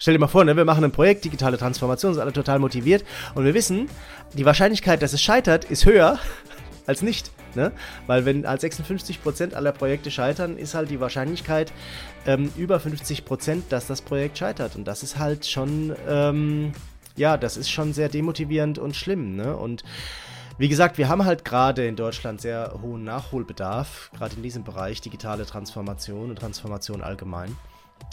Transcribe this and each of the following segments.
Stell dir mal vor, ne, wir machen ein Projekt, digitale Transformation, sind alle total motiviert und wir wissen, die Wahrscheinlichkeit, dass es scheitert, ist höher als nicht. Ne? Weil wenn als 56% aller Projekte scheitern, ist halt die Wahrscheinlichkeit ähm, über 50%, dass das Projekt scheitert. Und das ist halt schon, ähm, ja, das ist schon sehr demotivierend und schlimm. Ne? Und wie gesagt, wir haben halt gerade in Deutschland sehr hohen Nachholbedarf, gerade in diesem Bereich digitale Transformation und Transformation allgemein.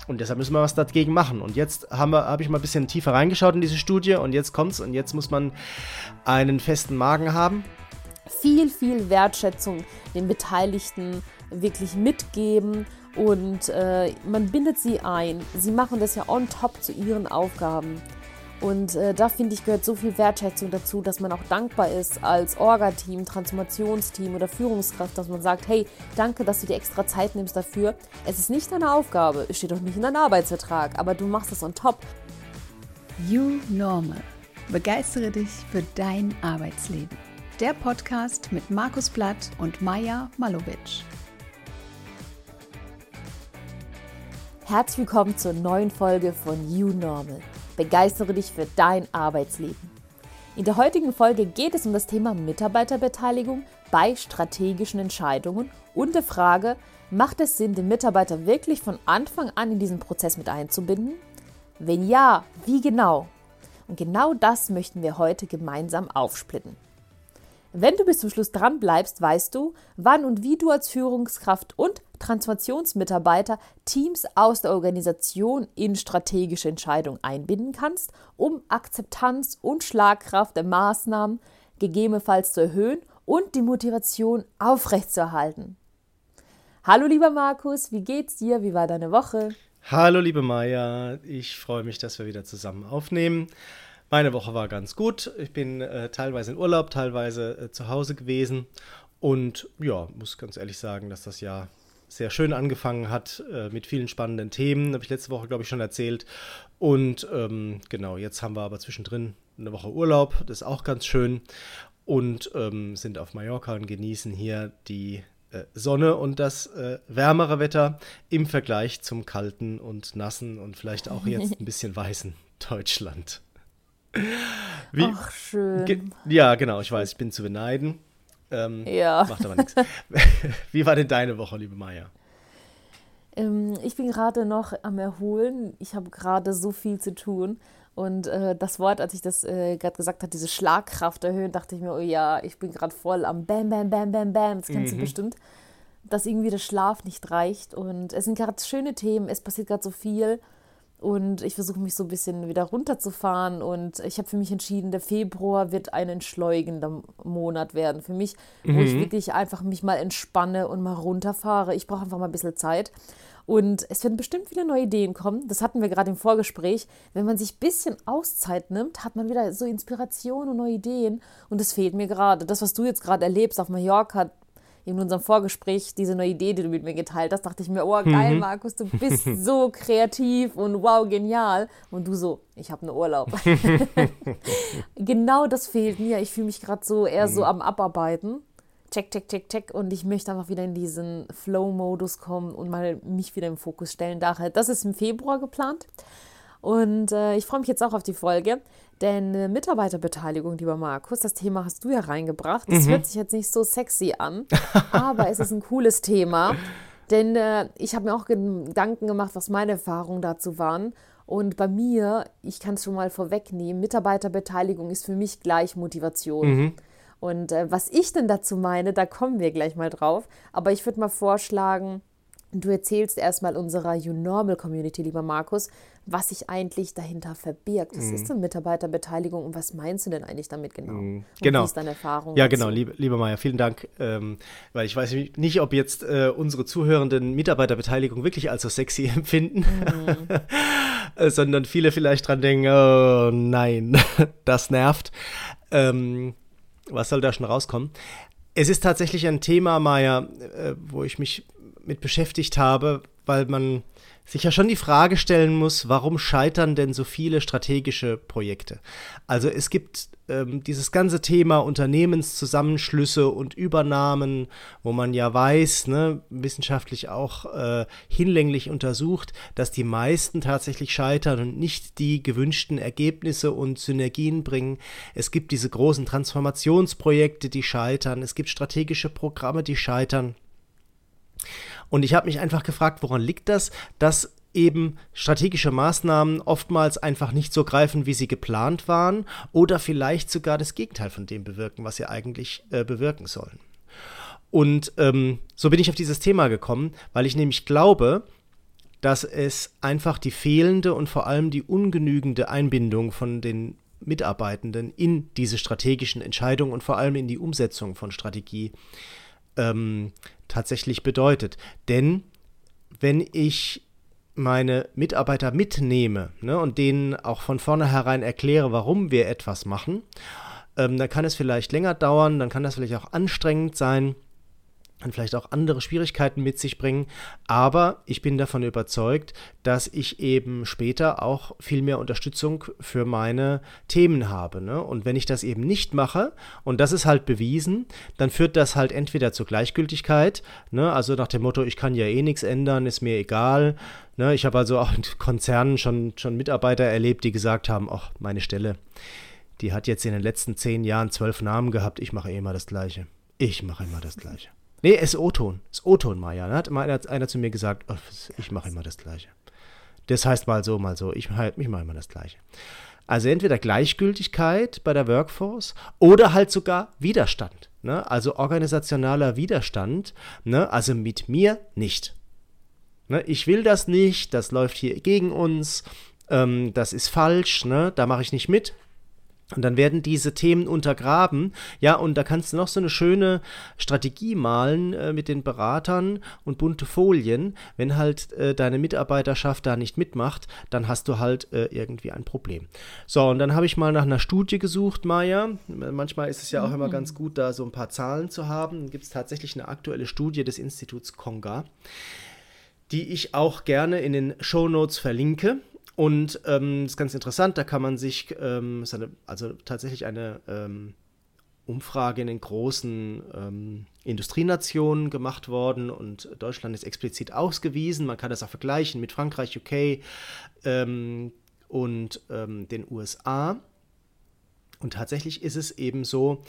Und deshalb müssen wir was dagegen machen. Und jetzt habe hab ich mal ein bisschen tiefer reingeschaut in diese Studie und jetzt kommt's und jetzt muss man einen festen Magen haben viel, viel Wertschätzung den Beteiligten wirklich mitgeben und äh, man bindet sie ein. Sie machen das ja on top zu ihren Aufgaben. Und äh, da finde ich, gehört so viel Wertschätzung dazu, dass man auch dankbar ist als Orga-Team, Transformationsteam oder Führungskraft, dass man sagt, hey, danke, dass du dir extra Zeit nimmst dafür. Es ist nicht deine Aufgabe, es steht auch nicht in deinem Arbeitsvertrag, aber du machst es on top. You Normal. Begeistere dich für dein Arbeitsleben der Podcast mit Markus Blatt und Maja Malovic. Herzlich willkommen zur neuen Folge von You Normal. Begeistere dich für dein Arbeitsleben. In der heutigen Folge geht es um das Thema Mitarbeiterbeteiligung bei strategischen Entscheidungen und der Frage, macht es Sinn, den Mitarbeiter wirklich von Anfang an in diesen Prozess mit einzubinden? Wenn ja, wie genau? Und genau das möchten wir heute gemeinsam aufsplitten. Wenn du bis zum Schluss dran bleibst, weißt du, wann und wie du als Führungskraft und Transformationsmitarbeiter Teams aus der Organisation in strategische Entscheidungen einbinden kannst, um Akzeptanz und Schlagkraft der Maßnahmen gegebenenfalls zu erhöhen und die Motivation aufrechtzuerhalten. Hallo lieber Markus, wie geht's dir? Wie war deine Woche? Hallo liebe Maja, ich freue mich, dass wir wieder zusammen aufnehmen. Meine Woche war ganz gut. Ich bin äh, teilweise in Urlaub, teilweise äh, zu Hause gewesen. Und ja, muss ganz ehrlich sagen, dass das Jahr sehr schön angefangen hat äh, mit vielen spannenden Themen. Habe ich letzte Woche, glaube ich, schon erzählt. Und ähm, genau, jetzt haben wir aber zwischendrin eine Woche Urlaub. Das ist auch ganz schön. Und ähm, sind auf Mallorca und genießen hier die äh, Sonne und das äh, wärmere Wetter im Vergleich zum kalten und nassen und vielleicht auch jetzt ein bisschen weißen Deutschland. Wie, Ach, schön. Ge ja, genau, ich weiß, ich bin zu beneiden. Ähm, ja. Macht aber nichts. Wie war denn deine Woche, liebe Maya? Ähm, ich bin gerade noch am Erholen. Ich habe gerade so viel zu tun. Und äh, das Wort, als ich das äh, gerade gesagt habe, diese Schlagkraft erhöhen, dachte ich mir, oh ja, ich bin gerade voll am Bam, Bam, Bam, Bam, Bam. Das kennst mhm. du bestimmt. Dass irgendwie der Schlaf nicht reicht. Und es sind gerade schöne Themen, es passiert gerade so viel. Und ich versuche mich so ein bisschen wieder runterzufahren. Und ich habe für mich entschieden, der Februar wird ein entschleunigender Monat werden. Für mich, mhm. wo ich mhm. wirklich einfach mich mal entspanne und mal runterfahre. Ich brauche einfach mal ein bisschen Zeit. Und es werden bestimmt viele neue Ideen kommen. Das hatten wir gerade im Vorgespräch. Wenn man sich ein bisschen Auszeit nimmt, hat man wieder so Inspiration und neue Ideen. Und das fehlt mir gerade. Das, was du jetzt gerade erlebst auf Mallorca, in unserem Vorgespräch diese neue Idee, die du mit mir geteilt hast, dachte ich mir, oh geil, mhm. Markus, du bist so kreativ und wow, genial. Und du so, ich habe einen Urlaub. genau das fehlt mir. Ich fühle mich gerade so eher mhm. so am Abarbeiten. Check, check, check, check. Und ich möchte einfach wieder in diesen Flow-Modus kommen und mal mich wieder im Fokus stellen. Daher, das ist im Februar geplant. Und äh, ich freue mich jetzt auch auf die Folge. Denn Mitarbeiterbeteiligung, lieber Markus, das Thema hast du ja reingebracht. Das mhm. hört sich jetzt nicht so sexy an, aber es ist ein cooles Thema. Denn äh, ich habe mir auch Gedanken gemacht, was meine Erfahrungen dazu waren. Und bei mir, ich kann es schon mal vorwegnehmen, Mitarbeiterbeteiligung ist für mich gleich Motivation. Mhm. Und äh, was ich denn dazu meine, da kommen wir gleich mal drauf. Aber ich würde mal vorschlagen, Du erzählst erstmal unserer You Normal Community, lieber Markus, was sich eigentlich dahinter verbirgt. Was mm. ist denn Mitarbeiterbeteiligung und was meinst du denn eigentlich damit genau? Mm. Genau. wie ist deine Erfahrung? Ja, dazu? genau, liebe, liebe Maja, vielen Dank. Ähm, weil ich weiß nicht, ob jetzt äh, unsere Zuhörenden Mitarbeiterbeteiligung wirklich als so sexy empfinden, mm. sondern viele vielleicht dran denken, oh nein, das nervt. Ähm, was soll da schon rauskommen? Es ist tatsächlich ein Thema, Maja, äh, wo ich mich mit beschäftigt habe, weil man sich ja schon die Frage stellen muss, warum scheitern denn so viele strategische Projekte? Also es gibt ähm, dieses ganze Thema Unternehmenszusammenschlüsse und Übernahmen, wo man ja weiß, ne, wissenschaftlich auch äh, hinlänglich untersucht, dass die meisten tatsächlich scheitern und nicht die gewünschten Ergebnisse und Synergien bringen. Es gibt diese großen Transformationsprojekte, die scheitern. Es gibt strategische Programme, die scheitern. Und ich habe mich einfach gefragt, woran liegt das, dass eben strategische Maßnahmen oftmals einfach nicht so greifen, wie sie geplant waren oder vielleicht sogar das Gegenteil von dem bewirken, was sie eigentlich äh, bewirken sollen. Und ähm, so bin ich auf dieses Thema gekommen, weil ich nämlich glaube, dass es einfach die fehlende und vor allem die ungenügende Einbindung von den Mitarbeitenden in diese strategischen Entscheidungen und vor allem in die Umsetzung von Strategie ähm, tatsächlich bedeutet. Denn wenn ich meine Mitarbeiter mitnehme ne, und denen auch von vornherein erkläre, warum wir etwas machen, ähm, dann kann es vielleicht länger dauern, dann kann das vielleicht auch anstrengend sein und vielleicht auch andere Schwierigkeiten mit sich bringen. Aber ich bin davon überzeugt, dass ich eben später auch viel mehr Unterstützung für meine Themen habe. Ne? Und wenn ich das eben nicht mache, und das ist halt bewiesen, dann führt das halt entweder zur Gleichgültigkeit, ne? also nach dem Motto, ich kann ja eh nichts ändern, ist mir egal. Ne? Ich habe also auch in Konzernen schon, schon Mitarbeiter erlebt, die gesagt haben, ach, meine Stelle, die hat jetzt in den letzten zehn Jahren zwölf Namen gehabt, ich mache eh immer das Gleiche. Ich mache immer das Gleiche. Nee, es ist O-Ton. Es ist O-Ton, Maja. Da hat mal einer, einer, zu mir gesagt, oh, ich mache immer das Gleiche. Das heißt mal so, mal so. Ich, ich mache immer das Gleiche. Also entweder Gleichgültigkeit bei der Workforce oder halt sogar Widerstand. Ne? Also organisationaler Widerstand. Ne? Also mit mir nicht. Ne? Ich will das nicht, das läuft hier gegen uns, ähm, das ist falsch, ne? da mache ich nicht mit. Und dann werden diese Themen untergraben. Ja, und da kannst du noch so eine schöne Strategie malen äh, mit den Beratern und bunte Folien. Wenn halt äh, deine Mitarbeiterschaft da nicht mitmacht, dann hast du halt äh, irgendwie ein Problem. So, und dann habe ich mal nach einer Studie gesucht, Maja. Manchmal ist es ja auch mhm. immer ganz gut, da so ein paar Zahlen zu haben. Dann gibt es tatsächlich eine aktuelle Studie des Instituts Konga, die ich auch gerne in den Show Notes verlinke. Und ähm, das ist ganz interessant, da kann man sich, ähm, eine, also tatsächlich eine ähm, Umfrage in den großen ähm, Industrienationen gemacht worden und Deutschland ist explizit ausgewiesen. Man kann das auch vergleichen mit Frankreich, UK ähm, und ähm, den USA. Und tatsächlich ist es eben so,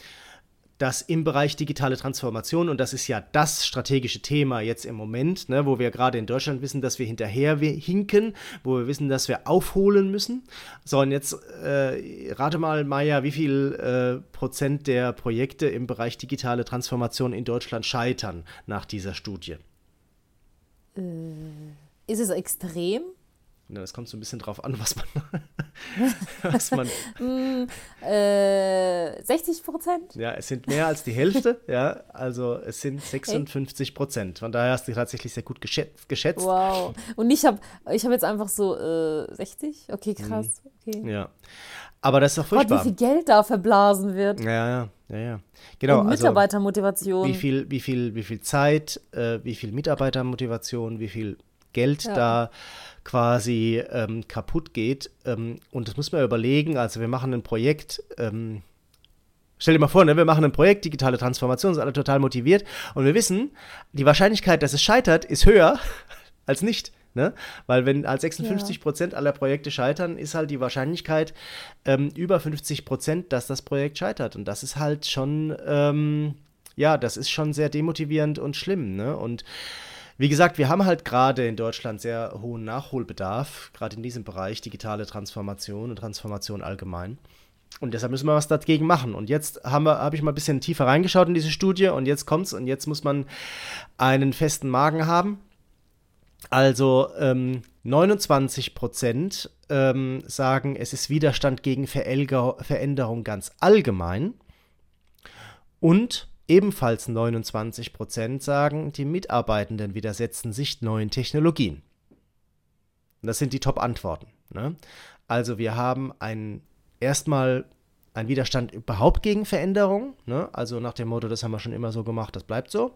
dass im Bereich digitale Transformation, und das ist ja das strategische Thema jetzt im Moment, ne, wo wir gerade in Deutschland wissen, dass wir hinterher hinken, wo wir wissen, dass wir aufholen müssen. So, und jetzt äh, rate mal, Maja, wie viel äh, Prozent der Projekte im Bereich digitale Transformation in Deutschland scheitern nach dieser Studie? Äh, ist es extrem? Ja, das kommt so ein bisschen drauf an, was man. was man mm, äh, 60 Prozent? Ja, es sind mehr als die Hälfte. ja, also es sind 56 Prozent. Von daher hast du tatsächlich sehr gut geschätzt. geschätzt. Wow. Und ich habe ich hab jetzt einfach so äh, 60? Okay, krass. Okay. Ja. Aber das ist doch furchtbar. Gott, wie viel Geld da verblasen wird. Ja, ja, ja, ja. Genau. Und also Mitarbeitermotivation. Also, wie viel, wie viel, wie viel Zeit, äh, wie viel Mitarbeitermotivation, wie viel Geld ja. da quasi ähm, kaputt geht. Ähm, und das muss man überlegen. Also wir machen ein Projekt. Ähm, Stell dir mal vor, ne, wir machen ein Projekt, digitale Transformation, sind alle total motiviert und wir wissen, die Wahrscheinlichkeit, dass es scheitert, ist höher als nicht. Ne? Weil wenn als 56 Prozent ja. aller Projekte scheitern, ist halt die Wahrscheinlichkeit ähm, über 50 Prozent, dass das Projekt scheitert. Und das ist halt schon, ähm, ja, das ist schon sehr demotivierend und schlimm. Ne? Und wie gesagt, wir haben halt gerade in Deutschland sehr hohen Nachholbedarf, gerade in diesem Bereich digitale Transformation und Transformation allgemein. Und deshalb müssen wir was dagegen machen. Und jetzt habe hab ich mal ein bisschen tiefer reingeschaut in diese Studie und jetzt kommt's und jetzt muss man einen festen Magen haben. Also ähm, 29 Prozent ähm, sagen, es ist Widerstand gegen Veränderung ganz allgemein. Und Ebenfalls 29 Prozent sagen, die Mitarbeitenden widersetzen sich neuen Technologien. das sind die Top-Antworten. Ne? Also wir haben ein, erstmal einen Widerstand überhaupt gegen Veränderung. Ne? Also nach dem Motto, das haben wir schon immer so gemacht, das bleibt so.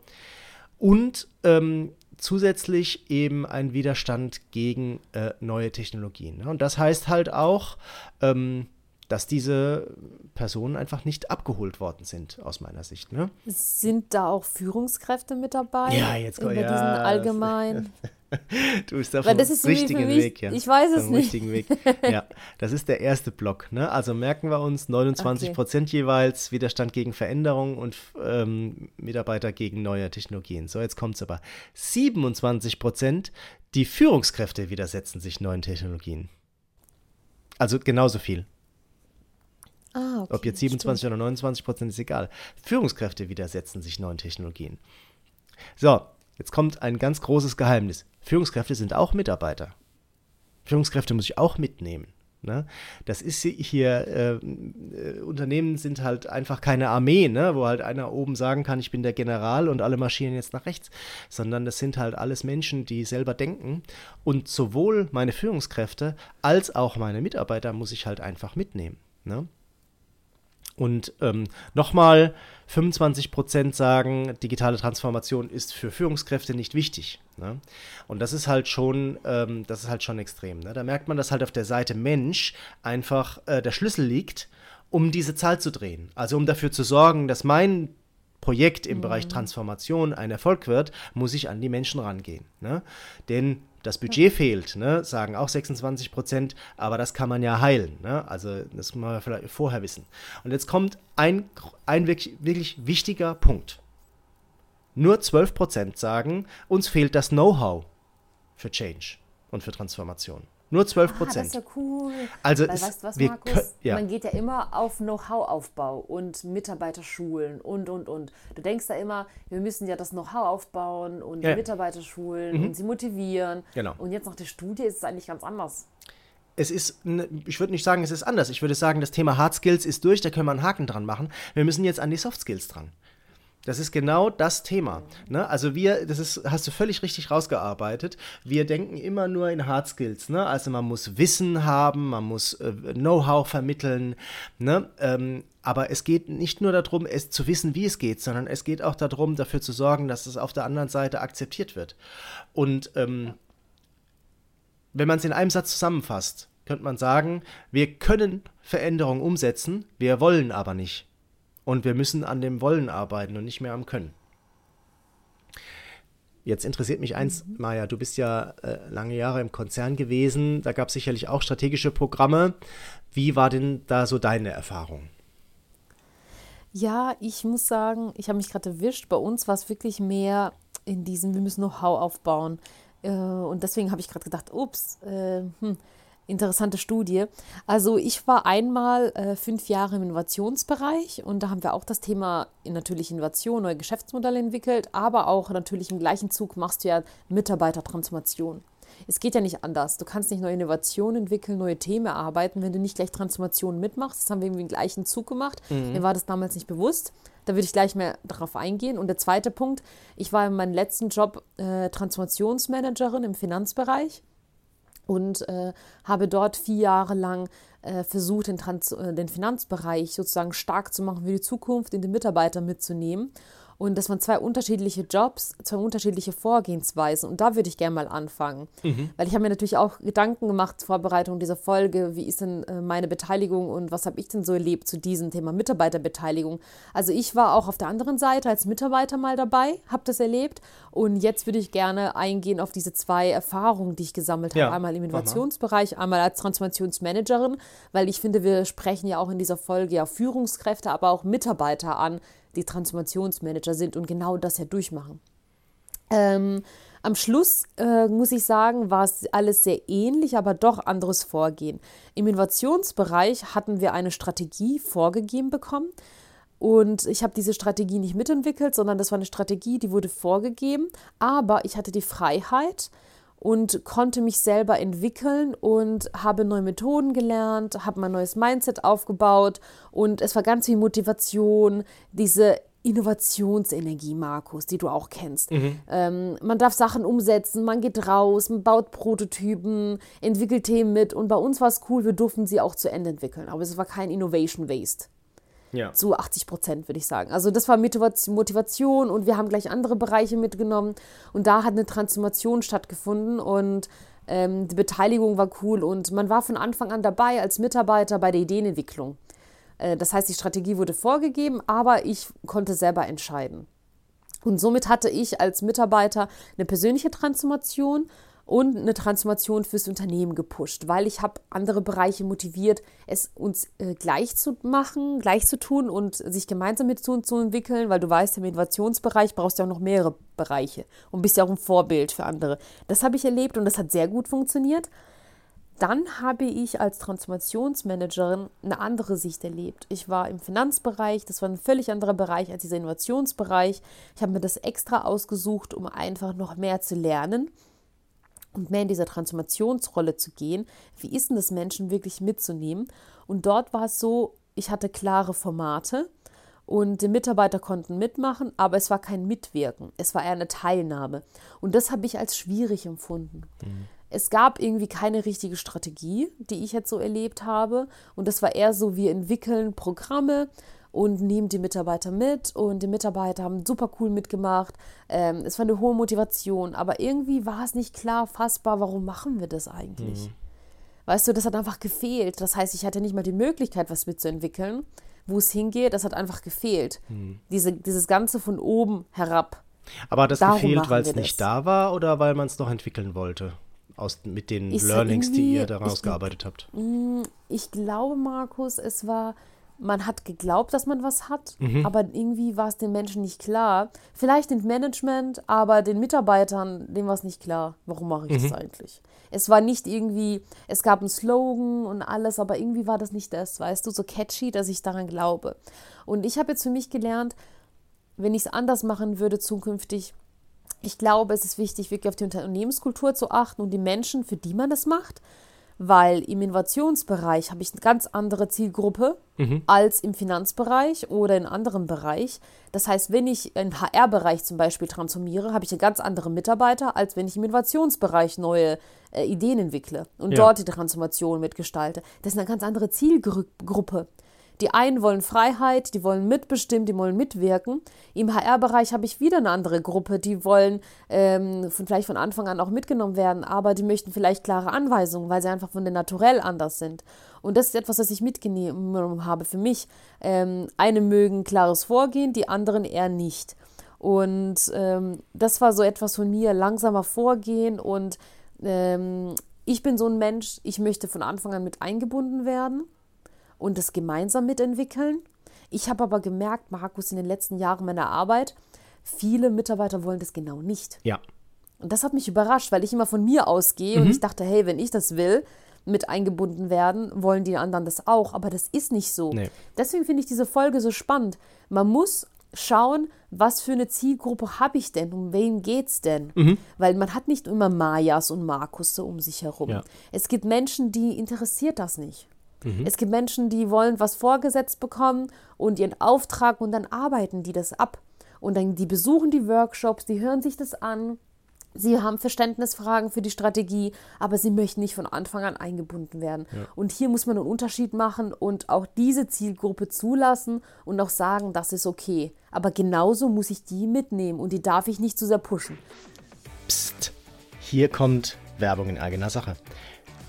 Und ähm, zusätzlich eben ein Widerstand gegen äh, neue Technologien. Ne? Und das heißt halt auch, ähm, dass diese Personen einfach nicht abgeholt worden sind, aus meiner Sicht. Ne? Sind da auch Führungskräfte mit dabei? Ja, jetzt Über ja, diesen allgemeinen. du bist auf dem richtigen mich, Weg, ja. Ich weiß es nicht. Weg. Ja, das ist der erste Block. Ne? Also merken wir uns 29 Prozent jeweils Widerstand gegen Veränderung und ähm, Mitarbeiter gegen neue Technologien. So, jetzt kommt es aber. 27 Prozent, die Führungskräfte widersetzen sich neuen Technologien. Also genauso viel. Ah, okay, Ob jetzt 27 oder 29 Prozent ist egal. Führungskräfte widersetzen sich neuen Technologien. So, jetzt kommt ein ganz großes Geheimnis. Führungskräfte sind auch Mitarbeiter. Führungskräfte muss ich auch mitnehmen. Ne? Das ist hier, äh, äh, Unternehmen sind halt einfach keine Armee, ne? wo halt einer oben sagen kann, ich bin der General und alle marschieren jetzt nach rechts, sondern das sind halt alles Menschen, die selber denken. Und sowohl meine Führungskräfte als auch meine Mitarbeiter muss ich halt einfach mitnehmen. Ne? Und ähm, nochmal, 25 Prozent sagen, digitale Transformation ist für Führungskräfte nicht wichtig. Ne? Und das ist halt schon, ähm, das ist halt schon extrem. Ne? Da merkt man, dass halt auf der Seite Mensch einfach äh, der Schlüssel liegt, um diese Zahl zu drehen. Also um dafür zu sorgen, dass mein Projekt im mhm. Bereich Transformation ein Erfolg wird, muss ich an die Menschen rangehen. Ne? Denn das Budget fehlt, ne? sagen auch 26 Prozent, aber das kann man ja heilen. Ne? Also das muss man vielleicht vorher wissen. Und jetzt kommt ein, ein wirklich, wirklich wichtiger Punkt. Nur 12 Prozent sagen, uns fehlt das Know-how für Change und für Transformation. Nur 12 Prozent. Ah, das ist ja cool. Also Weil, es, weißt du was, Markus? können- ja. Man geht ja immer auf Know-how-Aufbau und Mitarbeiterschulen und, und, und. Du denkst da immer, wir müssen ja das Know-how aufbauen und Ja. die Mitarbeiter schulen und sie motivieren. Genau. Und jetzt nach der Studie ist es eigentlich ganz anders. es ist, ich würde nicht sagen, es ist anders. Ich würde sagen, das Thema Hard Skills ist durch, da können wir einen Haken dran machen. Wir müssen jetzt an die Soft Skills dran. Das ist genau das Thema. Ne? Also wir, das ist, hast du völlig richtig rausgearbeitet. Wir denken immer nur in Hard Skills. Ne? Also man muss Wissen haben, man muss äh, Know-how vermitteln. Ne? Ähm, aber es geht nicht nur darum, es zu wissen, wie es geht, sondern es geht auch darum, dafür zu sorgen, dass es auf der anderen Seite akzeptiert wird. Und ähm, wenn man es in einem Satz zusammenfasst, könnte man sagen, wir können Veränderungen umsetzen, wir wollen aber nicht. Und wir müssen an dem Wollen arbeiten und nicht mehr am Können. Jetzt interessiert mich eins, Maja, du bist ja äh, lange Jahre im Konzern gewesen, da gab es sicherlich auch strategische Programme. Wie war denn da so deine Erfahrung? Ja, ich muss sagen, ich habe mich gerade erwischt. Bei uns war es wirklich mehr in diesem, wir müssen Know-how aufbauen. Äh, und deswegen habe ich gerade gedacht, ups, äh, hm, interessante Studie. Also ich war einmal äh, fünf Jahre im Innovationsbereich und da haben wir auch das Thema natürlich Innovation, neue Geschäftsmodelle entwickelt, aber auch natürlich im gleichen Zug machst du ja Mitarbeitertransformation. Es geht ja nicht anders. Du kannst nicht neue Innovationen entwickeln, neue Themen erarbeiten, wenn du nicht gleich Transformationen mitmachst. Das haben wir irgendwie im gleichen Zug gemacht. Mir war das damals nicht bewusst. Da würde ich gleich mehr darauf eingehen. Und der zweite Punkt, ich war in meinem letzten Job äh, Transformationsmanagerin im Finanzbereich und äh, habe dort vier Jahre lang äh, versucht, den, Trans äh, den Finanzbereich sozusagen stark zu machen für die Zukunft, in den Mitarbeiter mitzunehmen. Und das waren zwei unterschiedliche Jobs, zwei unterschiedliche Vorgehensweisen. Und da würde ich gerne mal anfangen. Weil ich habe mir natürlich auch Gedanken gemacht, Vorbereitung dieser Folge, wie ist denn äh, meine Beteiligung und was habe ich denn so erlebt zu diesem Thema Mitarbeiterbeteiligung. Also ich war auch auf der anderen Seite als Mitarbeiter mal dabei, habe das erlebt. Und jetzt würde ich gerne eingehen auf diese zwei Erfahrungen, die ich gesammelt habe. Ja, Einmal im. Innovationsbereich, einmal als Transformationsmanagerin, weil ich finde, wir sprechen ja auch in dieser Folge ja Führungskräfte, aber auch Mitarbeiter an, die Transformationsmanager sind und genau das ja durchmachen. Ähm, am Schluss äh, muss ich sagen, war es alles sehr ähnlich, aber doch anderes Vorgehen. Im Innovationsbereich hatten wir eine Strategie vorgegeben bekommen und ich habe diese Strategie nicht mitentwickelt, sondern das war eine Strategie, die wurde vorgegeben, aber ich hatte die Freiheit und konnte mich selber entwickeln und habe neue Methoden gelernt, habe mein neues Mindset aufgebaut und es war ganz viel Motivation, diese Innovationsenergie, Markus, die du auch kennst. Ähm, man darf Sachen umsetzen, man geht raus, man baut Prototypen, entwickelt Themen mit und bei uns war es cool, wir durften sie auch zu Ende entwickeln, aber es war kein Innovation Waste. Ja. Zu 80 Prozent, würde ich sagen. Also das war Motivation und wir haben gleich andere Bereiche mitgenommen. Und da hat eine Transformation stattgefunden und ähm, die Beteiligung war cool und man war von Anfang an dabei als Mitarbeiter bei der Ideenentwicklung. Äh, das heißt, die Strategie wurde vorgegeben, aber ich konnte selber entscheiden. Und somit hatte ich als Mitarbeiter eine persönliche Transformation und eine Transformation fürs Unternehmen gepusht, weil ich habe andere Bereiche motiviert, es uns äh, gleich zu machen, gleich zu tun und sich gemeinsam mit zu, zu entwickeln, weil du weißt, im Innovationsbereich brauchst du ja auch noch mehrere Bereiche und bist ja auch ein Vorbild für andere. Das habe ich erlebt und das hat sehr gut funktioniert. Dann habe ich als Transformationsmanagerin eine andere Sicht erlebt. Ich war im Finanzbereich, das war ein völlig anderer Bereich als dieser Innovationsbereich. Ich habe mir das extra ausgesucht, um einfach noch mehr zu lernen und mehr in dieser Transformationsrolle zu gehen. Wie ist denn das Menschen wirklich mitzunehmen? Und dort war es so, ich hatte klare Formate und die Mitarbeiter konnten mitmachen, aber es war kein Mitwirken, es war eher eine Teilnahme. Und das habe ich als schwierig empfunden. Mhm. Es gab irgendwie keine richtige Strategie, die ich jetzt so erlebt habe. Und das war eher so, wir entwickeln Programme und nehmen die Mitarbeiter mit und die Mitarbeiter haben super cool mitgemacht. Ähm, es war eine hohe Motivation, aber irgendwie war es nicht klar fassbar, warum machen wir das eigentlich? Mhm. Weißt du, das hat einfach gefehlt. Das heißt, ich hatte nicht mal die Möglichkeit, was mitzuentwickeln. Wo es hingeht, das hat einfach gefehlt. Mhm. Diese, dieses Ganze von oben herab. Aber hat das Darum gefehlt, weil es nicht da war oder weil man es noch entwickeln wollte? Aus, mit den ich Learnings, die ihr daraus ich, gearbeitet habt? Mm, ich glaube, Markus, es war man hat geglaubt, dass man was hat, mhm. aber irgendwie war es den Menschen nicht klar. Vielleicht dem Management, aber den Mitarbeitern, dem war es nicht klar, warum mache ich mhm. das eigentlich. Es war nicht irgendwie, es gab einen Slogan und alles, aber irgendwie war das nicht das, weißt du, so catchy, dass ich daran glaube. Und ich habe jetzt für mich gelernt, wenn ich es anders machen würde zukünftig, ich glaube, es ist wichtig, wirklich auf die Unternehmenskultur zu achten und die Menschen, für die man das macht weil im Innovationsbereich habe ich eine ganz andere Zielgruppe mhm. als im Finanzbereich oder in anderen Bereich. Das heißt, wenn ich im HR-Bereich zum Beispiel transformiere, habe ich eine ganz andere Mitarbeiter, als wenn ich im Innovationsbereich neue äh, Ideen entwickle und ja. dort die Transformation mitgestalte. Das ist eine ganz andere Zielgruppe. Die einen wollen Freiheit, die wollen mitbestimmen, die wollen mitwirken. Im HR-Bereich habe ich wieder eine andere Gruppe, die wollen ähm, von, vielleicht von Anfang an auch mitgenommen werden, aber die möchten vielleicht klare Anweisungen, weil sie einfach von den Naturell anders sind. Und das ist etwas, was ich mitgenommen habe für mich. Ähm, eine mögen klares Vorgehen, die anderen eher nicht. Und ähm, das war so etwas von mir, langsamer vorgehen und ähm, ich bin so ein Mensch, ich möchte von Anfang an mit eingebunden werden und das gemeinsam mitentwickeln. Ich habe aber gemerkt, Markus, in den letzten Jahren meiner Arbeit, viele Mitarbeiter wollen das genau nicht. Ja. Und das hat mich überrascht, weil ich immer von mir ausgehe mhm. und ich dachte, hey, wenn ich das will, mit eingebunden werden, wollen die anderen das auch. Aber das ist nicht so. Nee. Deswegen finde ich diese Folge so spannend. Man muss schauen, was für eine Zielgruppe habe ich denn? Um wen geht es denn? Mhm. Weil man hat nicht immer Majas und Markus so um sich herum. Ja. Es gibt Menschen, die interessiert das nicht. Mhm. Es gibt Menschen, die wollen was vorgesetzt bekommen und ihren Auftrag und dann arbeiten die das ab. Und dann die besuchen die Workshops, die hören sich das an, sie haben Verständnisfragen für die Strategie, aber sie möchten nicht von Anfang an eingebunden werden. Ja. Und hier muss man einen Unterschied machen und auch diese Zielgruppe zulassen und auch sagen, das ist okay. Aber genauso muss ich die mitnehmen und die darf ich nicht zu sehr pushen. Psst, hier kommt Werbung in eigener Sache.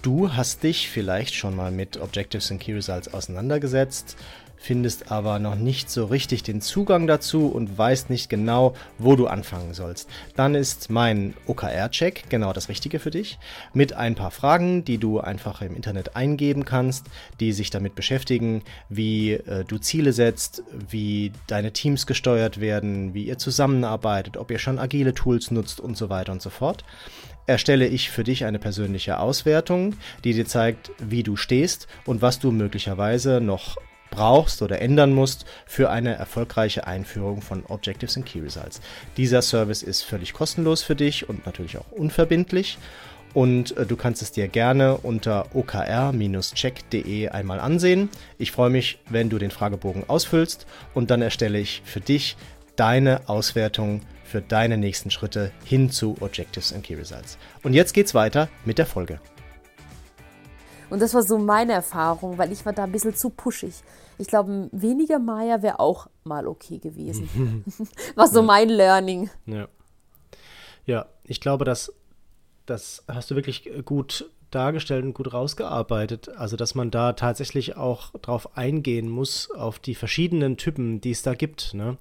Du hast dich vielleicht schon mal mit Objectives and Key Results auseinandergesetzt, findest aber noch nicht so richtig den Zugang dazu und weißt nicht genau, wo du anfangen sollst. Dann ist mein OKR-Check genau das Richtige für dich, mit ein paar Fragen, die du einfach im Internet eingeben kannst, die sich damit beschäftigen, wie äh, du Ziele setzt, wie deine Teams gesteuert werden, wie ihr zusammenarbeitet, ob ihr schon agile Tools nutzt und so weiter und so fort erstelle ich für dich eine persönliche Auswertung, die dir zeigt, wie du stehst und was du möglicherweise noch brauchst oder ändern musst für eine erfolgreiche Einführung von Objectives and Key Results. Dieser Service ist völlig kostenlos für dich und natürlich auch unverbindlich. Und äh, du kannst es dir gerne unter okr-check.de einmal ansehen. Ich freue mich, wenn du den Fragebogen ausfüllst und dann erstelle ich für dich deine Auswertung für deine nächsten Schritte hin zu Objectives and Key Results. Und jetzt geht's weiter mit der Folge. Und das war so meine Erfahrung, weil ich war da ein bisschen zu pushig. Ich glaube, weniger Maya wäre auch mal okay gewesen. war so ja. mein Learning. Ja. Ja, ich glaube, dass das hast du wirklich gut dargestellt und gut rausgearbeitet. Also, dass man da tatsächlich auch drauf eingehen muss, auf die verschiedenen Typen, die es da gibt. Ne?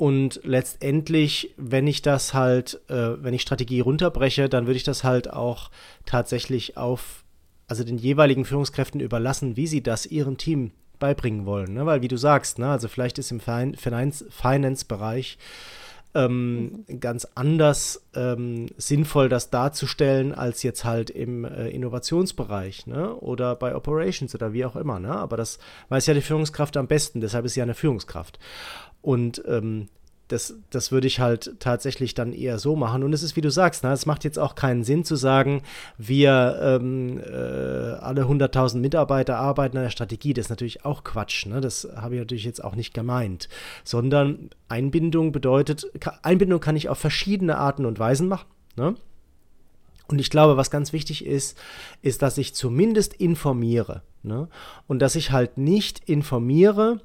Und letztendlich, wenn ich das halt, äh, wenn ich Strategie runterbreche, dann würde ich das halt auch tatsächlich auf, also den jeweiligen Führungskräften überlassen, wie sie das ihrem Team beibringen wollen. Ne? Weil, wie du sagst, ne, also vielleicht ist im Finance-Bereich ähm, mhm. ganz anders ähm, sinnvoll, das darzustellen, als jetzt halt im äh, Innovationsbereich ne? oder bei Operations oder wie auch immer. Ne? Aber das weiß ja die Führungskraft am besten, deshalb ist sie ja eine Führungskraft. Und ähm, das, das würde ich halt tatsächlich dann eher so machen. Und es ist, wie du sagst, ne, es macht jetzt auch keinen Sinn zu sagen, wir ähm, äh, alle 100.000 Mitarbeiter arbeiten an der Strategie. Das ist natürlich auch Quatsch. Ne? Das habe ich natürlich jetzt auch nicht gemeint. Sondern Einbindung bedeutet, Einbindung kann ich auf verschiedene Arten und Weisen machen. Ne? Und ich glaube, was ganz wichtig ist, ist, dass ich zumindest informiere. Ne? Und dass ich halt nicht informiere,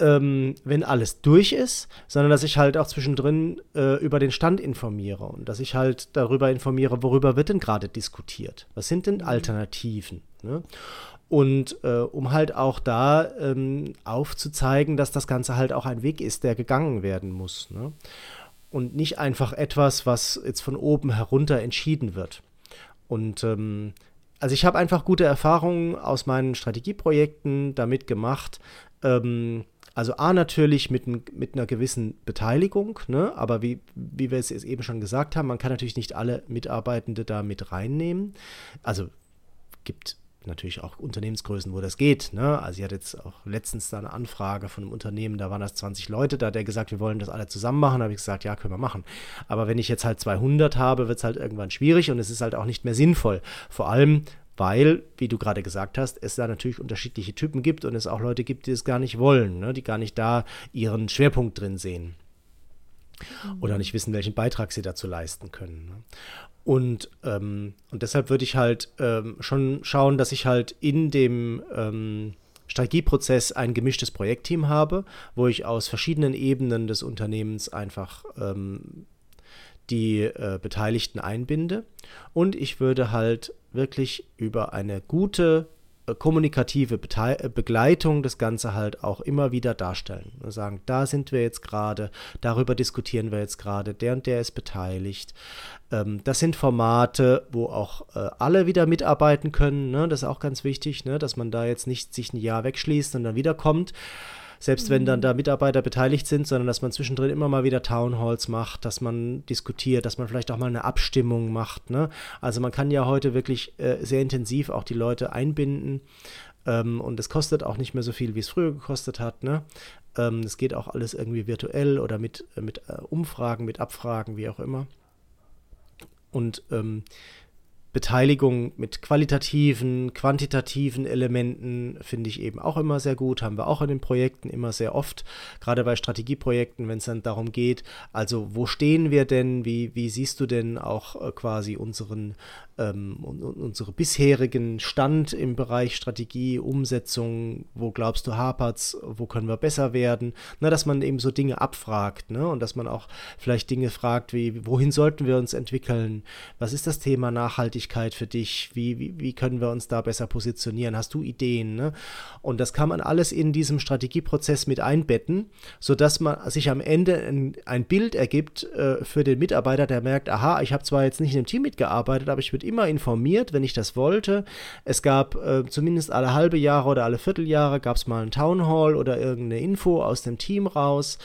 ähm, wenn alles durch ist, sondern dass ich halt auch zwischendrin äh, über den Stand informiere und dass ich halt darüber informiere, worüber wird denn gerade diskutiert? Was sind denn mhm. Alternativen? Ne? Und äh, um halt auch da ähm, aufzuzeigen, dass das Ganze halt auch ein Weg ist, der gegangen werden muss. Ne? Und nicht einfach etwas, was jetzt von oben herunter entschieden wird. Und ähm, also ich habe einfach gute Erfahrungen aus meinen Strategieprojekten damit gemacht, ähm, also A natürlich mit, mit einer gewissen Beteiligung, ne? aber wie, wie wir es eben schon gesagt haben, man kann natürlich nicht alle Mitarbeitende da mit reinnehmen. Also gibt natürlich auch Unternehmensgrößen, wo das geht. Ne? Also ich hatte jetzt auch letztens da eine Anfrage von einem Unternehmen, da waren das 20 Leute, da hat der gesagt, wir wollen das alle zusammen machen. Da habe ich gesagt, ja, können wir machen. Aber wenn ich jetzt halt 200 habe, wird es halt irgendwann schwierig und es ist halt auch nicht mehr sinnvoll. Vor allem, weil, wie du gerade gesagt hast, es da natürlich unterschiedliche Typen gibt und es auch Leute gibt, die es gar nicht wollen, ne? die gar nicht da ihren Schwerpunkt drin sehen oder nicht wissen, welchen Beitrag sie dazu leisten können. Ne? Und, ähm, und deshalb würde ich halt ähm, schon schauen, dass ich halt in dem ähm, Strategieprozess ein gemischtes Projektteam habe, wo ich aus verschiedenen Ebenen des Unternehmens einfach ähm, die äh, Beteiligten einbinde. Und ich würde halt wirklich über eine gute äh, kommunikative Bete äh, Begleitung das Ganze halt auch immer wieder darstellen. Und sagen, da sind wir jetzt gerade, darüber diskutieren wir jetzt gerade, der und der ist beteiligt. Ähm, das sind Formate, wo auch äh, alle wieder mitarbeiten können. Ne? Das ist auch ganz wichtig, ne? dass man da jetzt nicht sich ein Jahr wegschließt und dann wiederkommt selbst wenn dann mhm. da Mitarbeiter beteiligt sind, sondern dass man zwischendrin immer mal wieder Townhalls macht, dass man diskutiert, dass man vielleicht auch mal eine Abstimmung macht. Ne? Also man kann ja heute wirklich äh, sehr intensiv auch die Leute einbinden ähm, und es kostet auch nicht mehr so viel, wie es früher gekostet hat. Ne? Ähm, es geht auch alles irgendwie virtuell oder mit, äh, mit äh, Umfragen, mit Abfragen, wie auch immer. Und ähm, Beteiligung mit qualitativen, quantitativen Elementen finde ich eben auch immer sehr gut. Haben wir auch in den Projekten immer sehr oft, gerade bei Strategieprojekten, wenn es dann darum geht, also wo stehen wir denn, wie, wie siehst du denn auch äh, quasi unseren ähm, unsere bisherigen Stand im Bereich Strategie, Umsetzung, wo glaubst du hapert's, wo können wir besser werden, ne, dass man eben so Dinge abfragt, ne, und dass man auch vielleicht Dinge fragt, wie, wohin sollten wir uns entwickeln, was ist das Thema Nachhaltigkeit für dich, wie, wie, wie können wir uns da besser positionieren, hast du Ideen, ne, und das kann man alles in diesem Strategieprozess mit einbetten, sodass man sich am Ende ein, ein Bild ergibt äh, für den Mitarbeiter, der merkt, aha, ich habe zwar jetzt nicht in einem Team mitgearbeitet, aber ich würde immer informiert, wenn ich das wollte. Es gab äh, zumindest alle halbe Jahre oder alle Vierteljahre gab es mal ein Town Hall oder irgendeine Info aus dem Team raus.